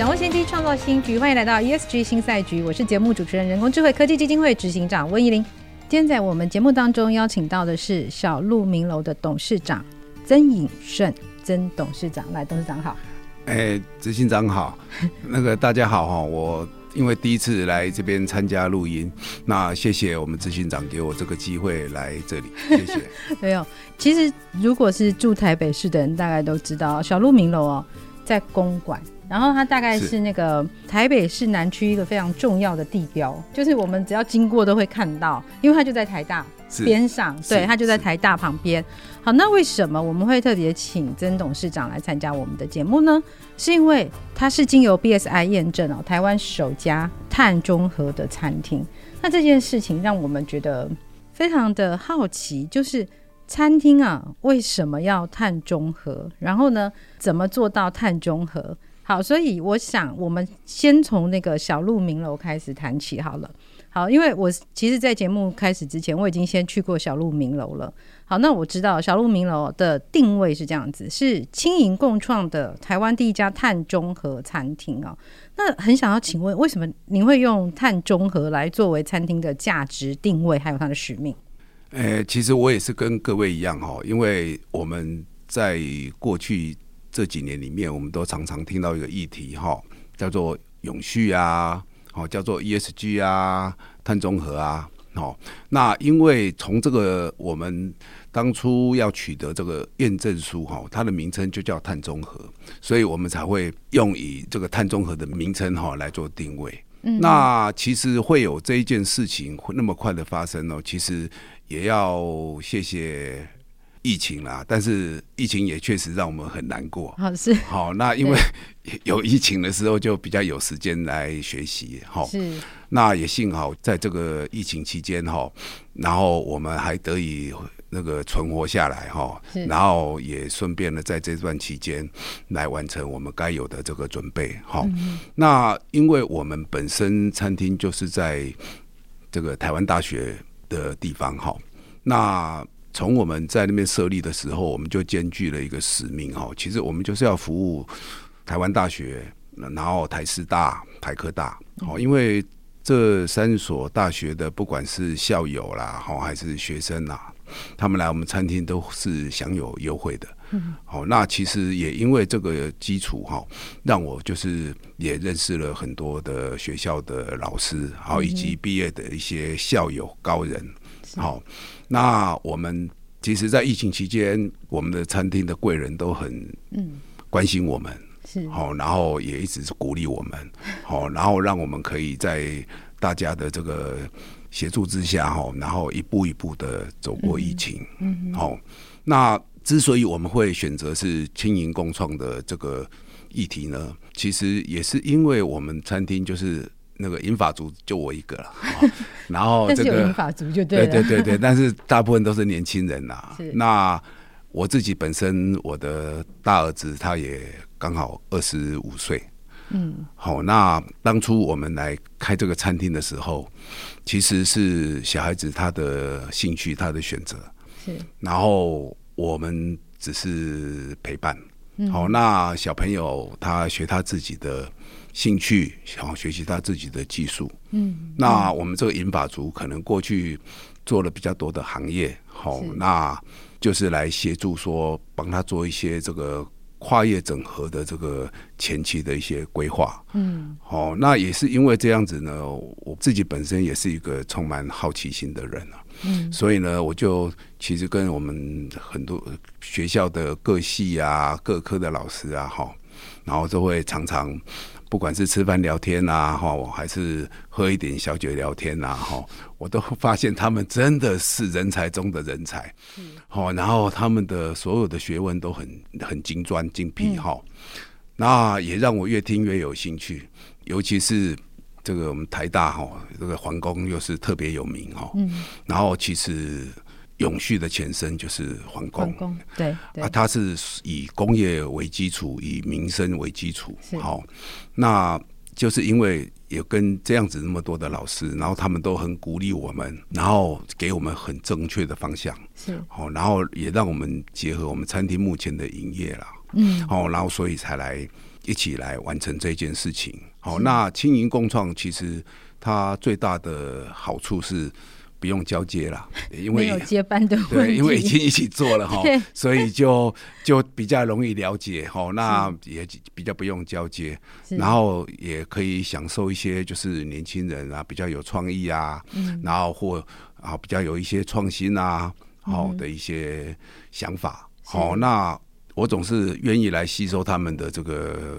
掌握先机，创造新局。欢迎来到 ESG 新赛局，我是节目主持人、人工智慧科技基金会执行长温怡玲。今天在我们节目当中邀请到的是小鹿鸣楼的董事长曾颖顺，曾董事长。来，董事长好。哎，执行长好。那个大家好哈，我因为第一次来这边参加录音，那谢谢我们执行长给我这个机会来这里，谢谢。没有，其实如果是住台北市的人，大概都知道小鹿鸣楼哦，在公馆。然后它大概是那个台北市南区一个非常重要的地标，就是我们只要经过都会看到，因为它就在台大边上，对，它就在台大旁边。好，那为什么我们会特别请曾董事长来参加我们的节目呢？是因为它是经由 BSI 验证哦，台湾首家碳中和的餐厅。那这件事情让我们觉得非常的好奇，就是餐厅啊为什么要碳中和？然后呢，怎么做到碳中和？好，所以我想我们先从那个小鹿鸣楼开始谈起好了。好，因为我其实，在节目开始之前，我已经先去过小鹿鸣楼了。好，那我知道小鹿鸣楼的定位是这样子，是轻盈共创的台湾第一家碳中和餐厅哦。那很想要请问，为什么您会用碳中和来作为餐厅的价值定位，还有它的使命？呃，其实我也是跟各位一样哈，因为我们在过去。这几年里面，我们都常常听到一个议题，哈，叫做永续啊，好，叫做 ESG 啊，碳中和啊，好。那因为从这个我们当初要取得这个验证书，哈，它的名称就叫碳中和，所以我们才会用以这个碳中和的名称，哈，来做定位。嗯，那其实会有这一件事情会那么快的发生呢？其实也要谢谢。疫情啦，但是疫情也确实让我们很难过。好是 好，那因为 有疫情的时候，就比较有时间来学习。好是，那也幸好在这个疫情期间哈，然后我们还得以那个存活下来哈，然后也顺便呢在这段期间来完成我们该有的这个准备。好，那因为我们本身餐厅就是在这个台湾大学的地方哈，那。从我们在那边设立的时候，我们就兼具了一个使命哈。其实我们就是要服务台湾大学，然后台师大、台科大，好，因为这三所大学的不管是校友啦，好还是学生啦，他们来我们餐厅都是享有优惠的。好，那其实也因为这个基础哈，让我就是也认识了很多的学校的老师，好，以及毕业的一些校友高人，好。那我们其实，在疫情期间，我们的餐厅的贵人都很关心我们，是好，然后也一直是鼓励我们，好，然后让我们可以在大家的这个协助之下，哈，然后一步一步的走过疫情，嗯，好。那之所以我们会选择是轻盈共创的这个议题呢，其实也是因为我们餐厅就是。那个银发族就我一个了，然后 这个银发族就对对对对，但是大部分都是年轻人呐。那我自己本身，我的大儿子他也刚好二十五岁，嗯，好。那当初我们来开这个餐厅的时候，其实是小孩子他的兴趣，他的选择，是。然后我们只是陪伴，好。那小朋友他学他自己的。兴趣想要学习他自己的技术，嗯，那我们这个银发族可能过去做了比较多的行业，好，那就是来协助说帮他做一些这个跨业整合的这个前期的一些规划，嗯，好，那也是因为这样子呢，我自己本身也是一个充满好奇心的人啊，嗯，所以呢，我就其实跟我们很多学校的各系啊、各科的老师啊，哈，然后就会常常。不管是吃饭聊天啊，哈，还是喝一点小酒聊天啊，哈，我都发现他们真的是人才中的人才，好，然后他们的所有的学问都很很精专精辟，哈，那也让我越听越有兴趣，尤其是这个我们台大哈，这个皇宫又是特别有名哈。嗯。然后其实永续的前身就是皇宫。对。对啊，它是以工业为基础，以民生为基础。好，那就是因为有跟这样子那么多的老师，然后他们都很鼓励我们，然后给我们很正确的方向。是。好，然后也让我们结合我们餐厅目前的营业了。嗯，好，然后所以才来一起来完成这件事情。好，那轻盈共创其实它最大的好处是不用交接了，因为没有接班的问题，对，因为已经一起做了 哈，所以就 就比较容易了解哈。那也比较不用交接，然后也可以享受一些就是年轻人啊比较有创意啊，嗯，然后或啊比较有一些创新啊好的一些想法。好，那。我总是愿意来吸收他们的这个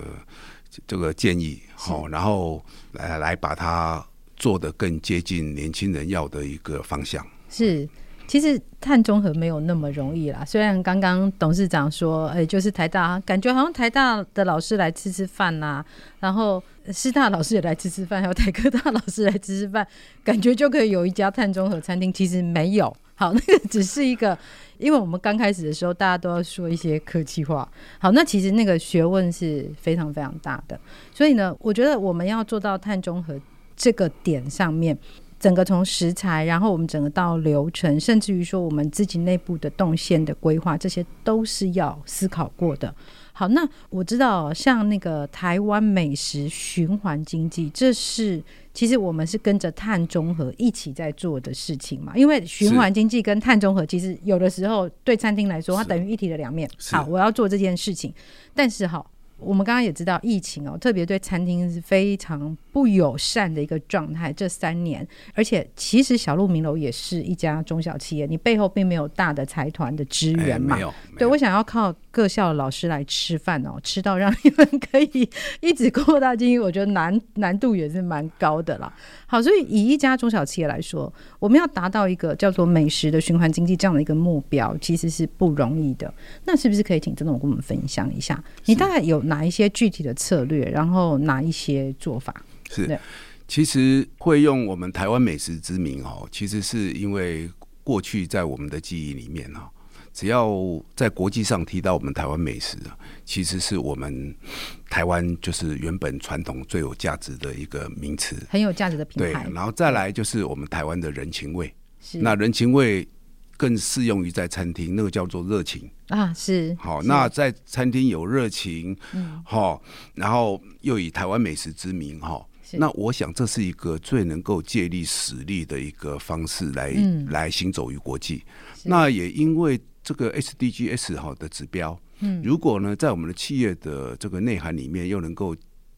这个建议，好，然后来来把它做得更接近年轻人要的一个方向。是，其实碳中和没有那么容易啦。虽然刚刚董事长说，哎，就是台大，感觉好像台大的老师来吃吃饭呐、然后师大老师也来吃吃饭，还有台科大老师来吃吃饭，感觉就可以有一家碳中和餐厅。其实没有，好，那 个只是一个。因为我们刚开始的时候，大家都要说一些客气话。好，那其实那个学问是非常非常大的。所以呢，我觉得我们要做到碳中和这个点上面，整个从食材，然后我们整个到流程，甚至于说我们自己内部的动线的规划，这些都是要思考过的。好，那我知道像那个台湾美食循环经济，这是。其实我们是跟着碳中和一起在做的事情嘛，因为循环经济跟碳中和，其实有的时候对餐厅来说，它等于一体的两面。好，我要做这件事情，但是好。我们刚刚也知道疫情哦，特别对餐厅是非常不友善的一个状态。这三年，而且其实小鹿明楼也是一家中小企业，你背后并没有大的财团的支援嘛。对，我想要靠各校的老师来吃饭哦，吃到让你们可以一直扩大经营，我觉得难难度也是蛮高的啦。好，所以以一家中小企业来说，我们要达到一个叫做美食的循环经济这样的一个目标，其实是不容易的。那是不是可以请曾总跟我们分享一下？你大概有？哪一些具体的策略，然后哪一些做法？是，其实会用我们台湾美食之名哦，其实是因为过去在我们的记忆里面哈，只要在国际上提到我们台湾美食，其实是我们台湾就是原本传统最有价值的一个名词，很有价值的品牌。对，然后再来就是我们台湾的人情味，是那人情味。更适用于在餐厅，那个叫做热情啊，是好。那在餐厅有热情，嗯，好，然后又以台湾美食之名，哈，那我想这是一个最能够借力使力的一个方式来，来、嗯、来行走于国际。那也因为这个 SDGs 好的指标，嗯，如果呢，在我们的企业的这个内涵里面，又能够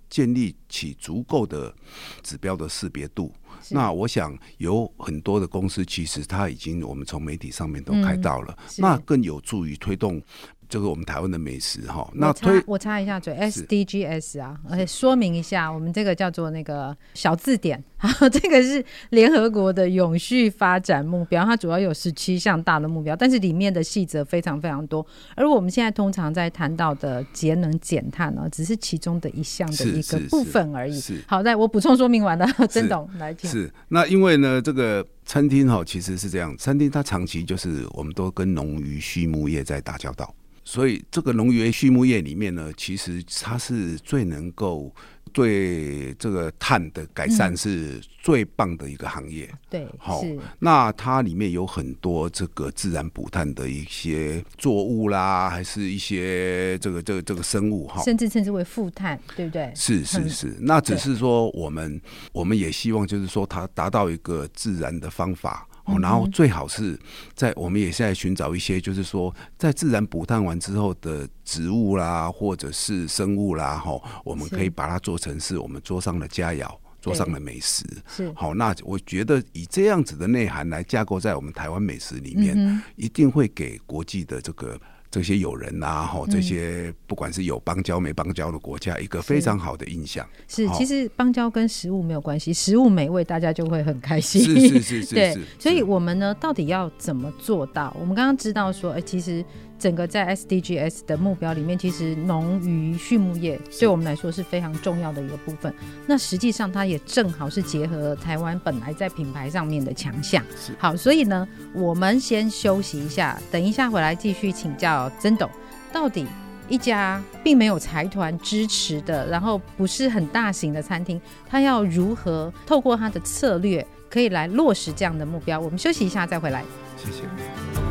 建立起足够的指标的识别度。那我想有很多的公司，其实它已经我们从媒体上面都看到了，嗯、那更有助于推动。这个我们台湾的美食哈，那推我插一下嘴，SDGs 啊，而且说明一下，我们这个叫做那个小字典，这个是联合国的永续发展目标，它主要有十七项大的目标，但是里面的细则非常非常多。而我们现在通常在谈到的节能减碳呢，只是其中的一项的一个部分而已。好，在我补充说明完了，曾董来听。是那因为呢，这个餐厅哈，其实是这样，餐厅它长期就是我们都跟农渔畜牧业在打交道。所以，这个农业畜牧业里面呢，其实它是最能够对这个碳的改善是最棒的一个行业。嗯、对，好、哦，那它里面有很多这个自然补碳的一些作物啦，还是一些这个这个这个生物哈，甚至称之为负碳，对不对？是是是，嗯、那只是说我们我们也希望就是说它达到一个自然的方法。哦，然后最好是在我们也是在寻找一些，就是说在自然补碳完之后的植物啦，或者是生物啦，哈，我们可以把它做成是我们桌上的佳肴，桌上的美食。是好，那我觉得以这样子的内涵来架构在我们台湾美食里面，一定会给国际的这个。这些友人呐、啊，哈，这些不管是有邦交没邦交的国家，一个非常好的印象。是，其实邦交跟食物没有关系，食物美味，大家就会很开心。是是是是，是。对，所以我们呢，到底要怎么做到？我们刚刚知道说，哎，其实。整个在 SDGs 的目标里面，其实农渔畜牧业对我们来说是非常重要的一个部分。那实际上它也正好是结合了台湾本来在品牌上面的强项。好，所以呢，我们先休息一下，等一下回来继续请教曾董，到底一家并没有财团支持的，然后不是很大型的餐厅，它要如何透过它的策略可以来落实这样的目标？我们休息一下再回来。谢谢。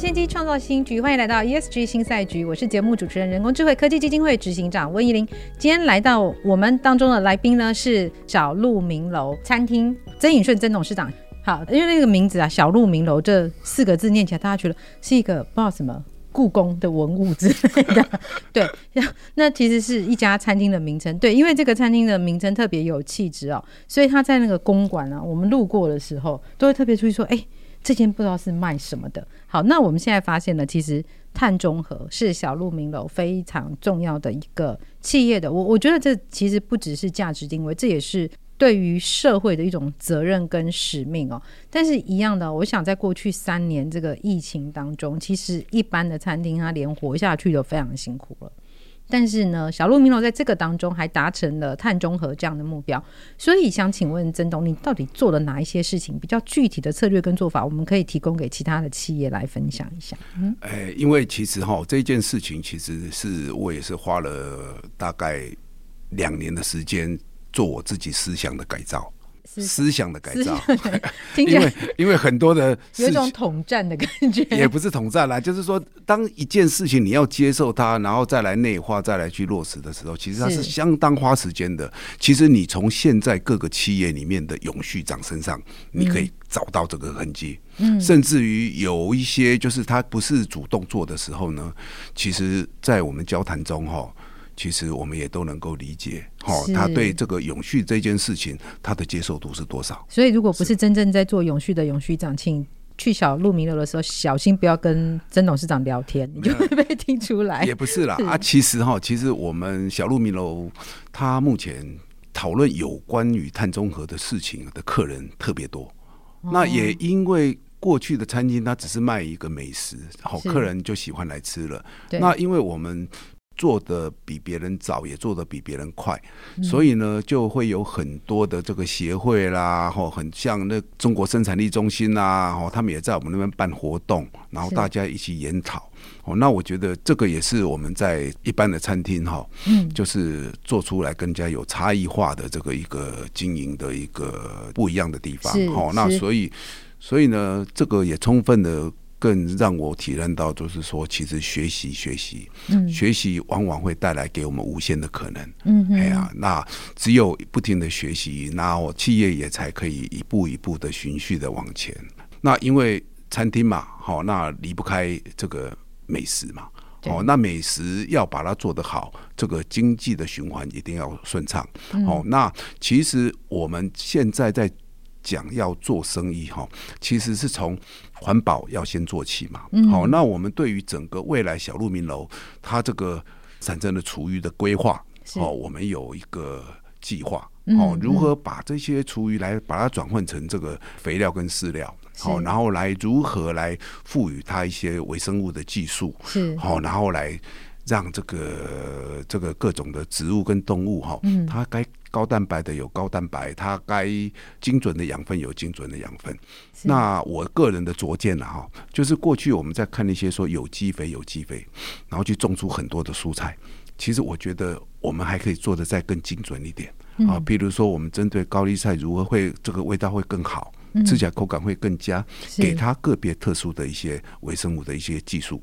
先机，创造新局。欢迎来到 ESG 新赛局，我是节目主持人、人工智慧科技基金会执行长温怡玲。今天来到我们当中的来宾呢，是小鹿鸣楼餐厅曾颖顺曾董事长。好，因为那个名字啊，小鹿鸣楼这四个字念起来，大家觉得是一个不知道什么故宫的文物之类的。对，那其实是一家餐厅的名称。对，因为这个餐厅的名称特别有气质哦，所以他在那个公馆啊，我们路过的时候都会特别注意说，哎。这间不知道是卖什么的。好，那我们现在发现了，其实碳中和是小鹿鸣楼非常重要的一个企业的。我我觉得这其实不只是价值定位，这也是对于社会的一种责任跟使命哦。但是，一样的，我想在过去三年这个疫情当中，其实一般的餐厅它连活下去都非常辛苦了。但是呢，小鹿鸣楼在这个当中还达成了碳中和这样的目标，所以想请问曾董，你到底做了哪一些事情？比较具体的策略跟做法，我们可以提供给其他的企业来分享一下。嗯，哎、因为其实哈，这件事情其实是我也是花了大概两年的时间做我自己思想的改造。思想的改造，因为因为很多的 有一种统战的感觉，也不是统战啦，就是说，当一件事情你要接受它，然后再来内化，再来去落实的时候，其实它是相当花时间的。其实你从现在各个企业里面的永续长身上，你可以找到这个痕迹。嗯，甚至于有一些就是他不是主动做的时候呢，其实，在我们交谈中哈。其实我们也都能够理解，哦，他对这个永续这件事情，他的接受度是多少？所以，如果不是真正在做永续的永续长，请去小鹿鸣楼的时候，小心不要跟曾董事长聊天，你就会被听出来。也不是啦，是 啊，其实哈，其实我们小鹿鸣楼，他目前讨论有关于碳中和的事情的客人特别多。哦，那也因为过去的餐厅，它只是卖一个美食，好，客人就喜欢来吃了。那因为我们。做的比别人早，也做的比别人快，嗯，所以呢，就会有很多的这个协会啦，吼，很像那中国生产力中心啦，吼，他们也在我们那边办活动，然后大家一起研讨。哦，那我觉得这个也是我们在一般的餐厅哈，嗯，就是做出来更加有差异化的这个一个经营的一个不一样的地方。哦，那所以，所以呢，这个也充分的。更让我体认到，就是说，其实学习学习，嗯，学习往往会带来给我们无限的可能。嗯，哎呀，那只有不停的学习，那我企业也才可以一步一步的循序的往前。那因为餐厅嘛，好，那离不开这个美食嘛，哦，那美食要把它做得好，这个经济的循环一定要顺畅。哦，那其实我们现在在。讲要做生意哈，其实是从环保要先做起嘛。好，那我们对于整个未来小鹿鸣楼它这个产生的厨余的规划，哦，我们有一个计划，哦，如何把这些厨余来把它转换成这个肥料跟饲料，好，然后来如何来赋予它一些微生物的技术，是。好，然后来让这个这个各种的植物跟动物哈，它该。高蛋白的有高蛋白，它该精准的养分有精准的养分。那我个人的拙见了哈，就是过去我们在看那些说有机肥、有机肥，然后去种出很多的蔬菜。其实我觉得我们还可以做的再更精准一点啊，比如说我们针对高丽菜如何会这个味道会更好。吃起来口感会更佳，给它个别特殊的一些微生物的一些技术，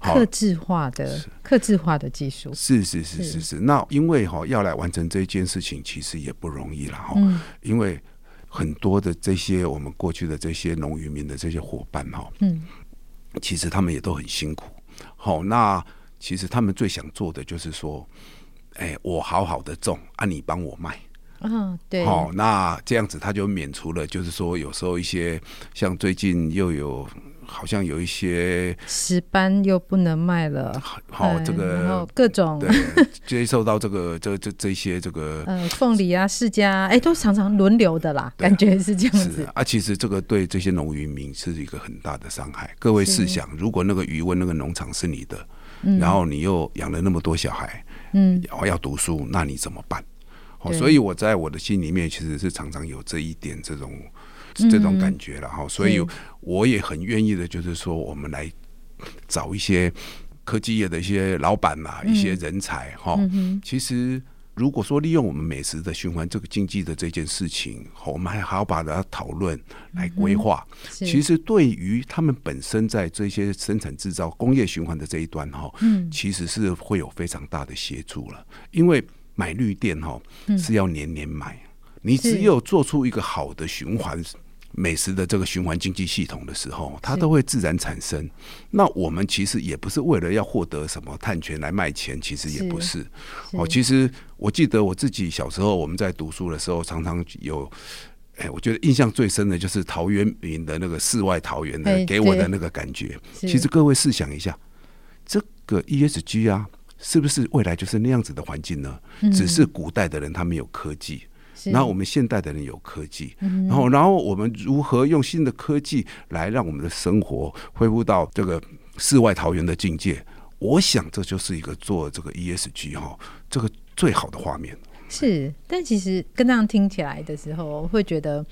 克制化的克制化的技术，是是是是是。那因为哈要来完成这件事情，其实也不容易了哈。嗯。因为很多的这些我们过去的这些农渔民的这些伙伴哈，嗯，其实他们也都很辛苦。好，那其实他们最想做的就是说，哎，我好好的种，啊，你帮我卖。嗯，对。好、哦，那这样子他就免除了，就是说有时候一些像最近又有好像有一些石斑又不能卖了，好、哦、这个然后各种对 接受到这个这这这些这个呃凤梨啊释迦哎都常常轮流的啦，感觉是这样子啊。其实这个对这些农渔民是一个很大的伤害。各位试想，如果那个鱼塭那个农场是你的，嗯、然后你又养了那么多小孩，嗯，要读书，那你怎么办？所以我在我的心里面其实是常常有这一点这种。这种感觉了哈，嗯、所以我也很愿意的，就是说，我们来找一些科技业的一些老板嘛，嗯、一些人才哈。嗯、其实，如果说利用我们美食的循环这个经济的这件事情，我们还好把它讨论来规划。嗯、其实，对于他们本身在这些生产制造、工业循环的这一端哈，嗯、其实是会有非常大的协助了。因为买绿电哈是要年年买，嗯、你只有做出一个好的循环。美食的这个循环经济系统的时候，它都会自然产生。那我们其实也不是为了要获得什么碳权来卖钱，其实也不是。是哦，其实我记得我自己小时候我们在读书的时候，常常有，哎，我觉得印象最深的就是陶渊明的那个世外桃源的给我的那个感觉。其实各位试想一下，这个 ESG 啊，是不是未来就是那样子的环境呢？嗯、只是古代的人他没有科技。然后我们现代的人有科技，然后然后我们如何用新的科技来让我们的生活恢复到这个世外桃源的境界？我想这就是一个做这个 ESG 哈，这个最好的画面。是，但其实跟这样听起来的时候，会觉得。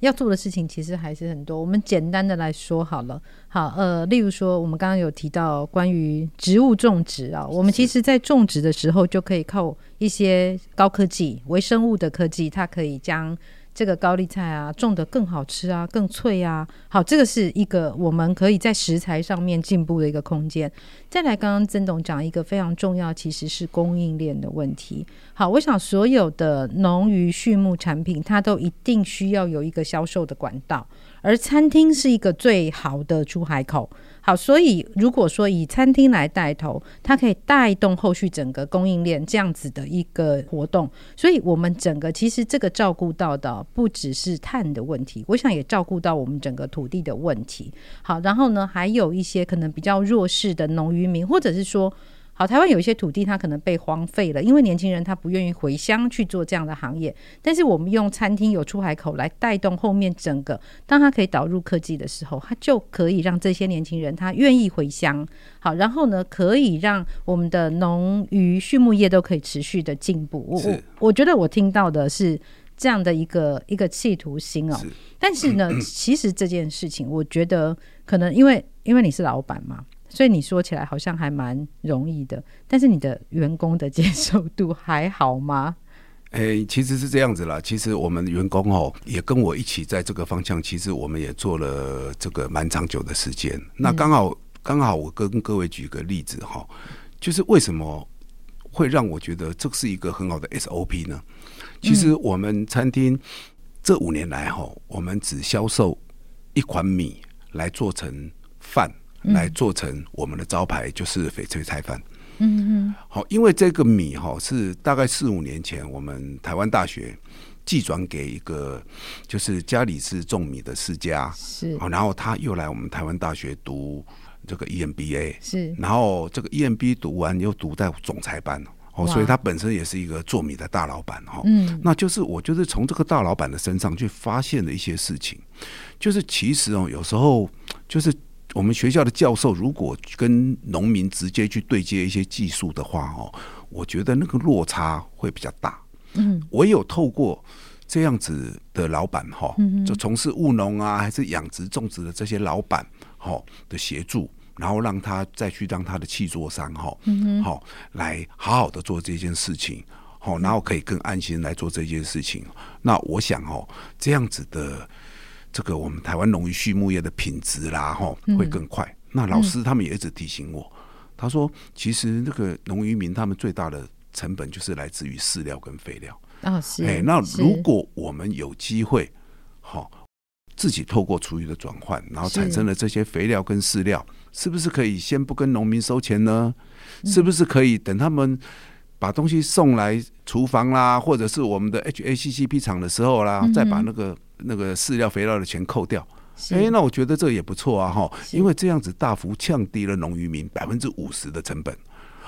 要做的事情其实还是很多，我们简单的来说好了。好，呃，例如说，我们刚刚有提到关于植物种植啊，我们其实在种植的时候就可以靠一些高科技、微生物的科技，它可以将。这个高丽菜啊，种得更好吃啊，更脆啊。好，这个是一个我们可以在食材上面进步的一个空间。再来，刚刚曾董讲一个非常重要，其实是供应链的问题。好，我想所有的农渔畜牧产品，它都一定需要有一个销售的管道，而餐厅是一个最好的出海口。好，所以如果说以餐厅来带头，它可以带动后续整个供应链这样子的一个活动。所以，我们整个其实这个照顾到的不只是碳的问题，我想也照顾到我们整个土地的问题。好，然后呢，还有一些可能比较弱势的农渔民，或者是说。好，台湾有一些土地，它可能被荒废了，因为年轻人他不愿意回乡去做这样的行业。但是我们用餐厅有出海口来带动后面整个，当他可以导入科技的时候，他就可以让这些年轻人他愿意回乡。好，然后呢，可以让我们的农渔畜牧业都可以持续的进步。我我觉得我听到的是这样的一个一个企图心哦。是但是呢，其实这件事情，我觉得可能因为因为你是老板嘛。所以你说起来好像还蛮容易的，但是你的员工的接受度还好吗？诶、欸，其实是这样子啦。其实我们员工哦，也跟我一起在这个方向，其实我们也做了这个蛮长久的时间。那刚好刚、嗯、好，我跟各位举个例子哈，就是为什么会让我觉得这是一个很好的 SOP 呢？其实我们餐厅这五年来哈，我们只销售一款米来做成饭。来做成我们的招牌，就是翡翠菜饭。嗯嗯，好，因为这个米哈是大概四五年前我们台湾大学寄转给一个就是家里是种米的世家，是，然后他又来我们台湾大学读这个 EMBA，是，然后这个 EMBA 读完又读在总裁班，哦，所以他本身也是一个做米的大老板哈。嗯，那就是我就是从这个大老板的身上去发现了一些事情，就是其实哦，有时候就是。我们学校的教授如果跟农民直接去对接一些技术的话，哦，我觉得那个落差会比较大。嗯，唯有透过这样子的老板哈，就从事务农啊，还是养殖种植的这些老板哈的协助，然后让他再去让他的气座商哈，好来好好的做这件事情，好，然后可以更安心来做这件事情。那我想哦，这样子的。这个我们台湾农渔畜牧业的品质啦，哈，会更快。嗯、那老师他们也一直提醒我，嗯、他说，其实那个农渔民他们最大的成本就是来自于饲料跟肥料啊、哦。是，哎，那如果我们有机会，好是，自己透过厨余的转换，然后产生了这些肥料跟饲料，是，不是可以先不跟农民收钱呢？嗯、是不是可以等他们？把东西送来厨房啦，或者是我们的 HACCP 厂的时候啦，再把那个那个饲料肥料的钱扣掉，哎、欸，那我觉得这也不错啊，哈，因为这样子大幅降低了农渔民百分之五十的成本，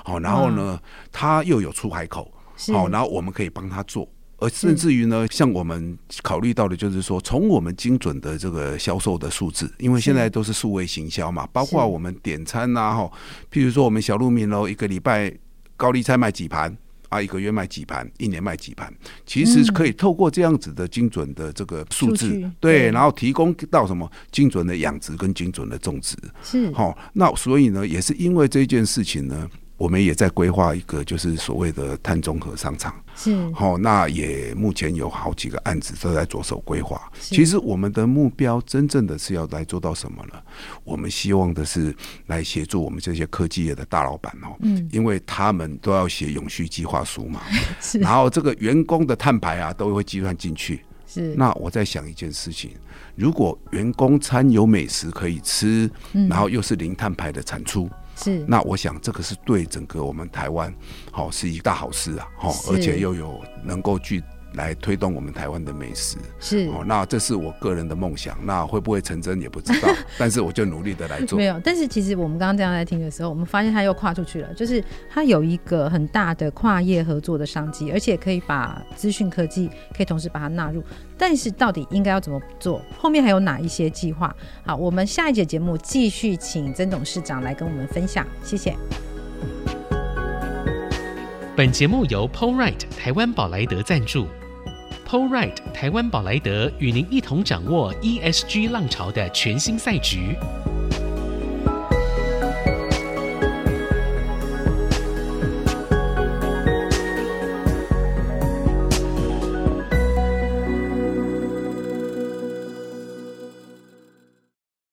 好，然后呢，他又有出海口，好，然后我们可以帮他做。而甚至于呢，像我们考虑到的，就是说，从我们精准的这个销售的数字，因为现在都是数位行销嘛，包括我们点餐呐，哈，譬如说我们小鹿鸣楼一个礼拜高丽菜卖几盘啊，一个月卖几盘，一年卖几盘，其实可以透过这样子的精准的这个数字，对，然后提供到什么精准的养殖跟精准的种植，是。好，那所以呢，也是因为这件事情呢。我们也在规划一个，就是所谓的碳中和商场。是，好，那也目前有好几个案子都在着手规划。其实我们的目标，真正的是要来做到什么呢？我们希望的是来协助我们这些科技业的大老板哦，嗯，因为他们都要写永续计划书嘛，是，然后这个员工的碳排啊，都会计算进去。是，那我在想一件事情，如果员工餐有美食可以吃，然后又是零碳排的产出。是，那我想这个是对整个我们台湾，好是一大好事啊，好，而且又有能够具。来推动我们台湾的美食是哦，那这是我个人的梦想，那会不会成真也不知道，但是我就努力的来做。没有，但是其实我们刚刚这样在听的时候，我们发现他又跨出去了，就是他有一个很大的跨业合作的商机，而且可以把资讯科技可以同时把它纳入。但是到底应该要怎么做？后面还有哪一些计划？好，我们下一节节目继续请曾董事长来跟我们分享，谢谢。本节目由 POREIT 台湾宝莱德赞助。Alright，台湾宝莱德与您一同掌握 ESG 浪潮的全新赛局。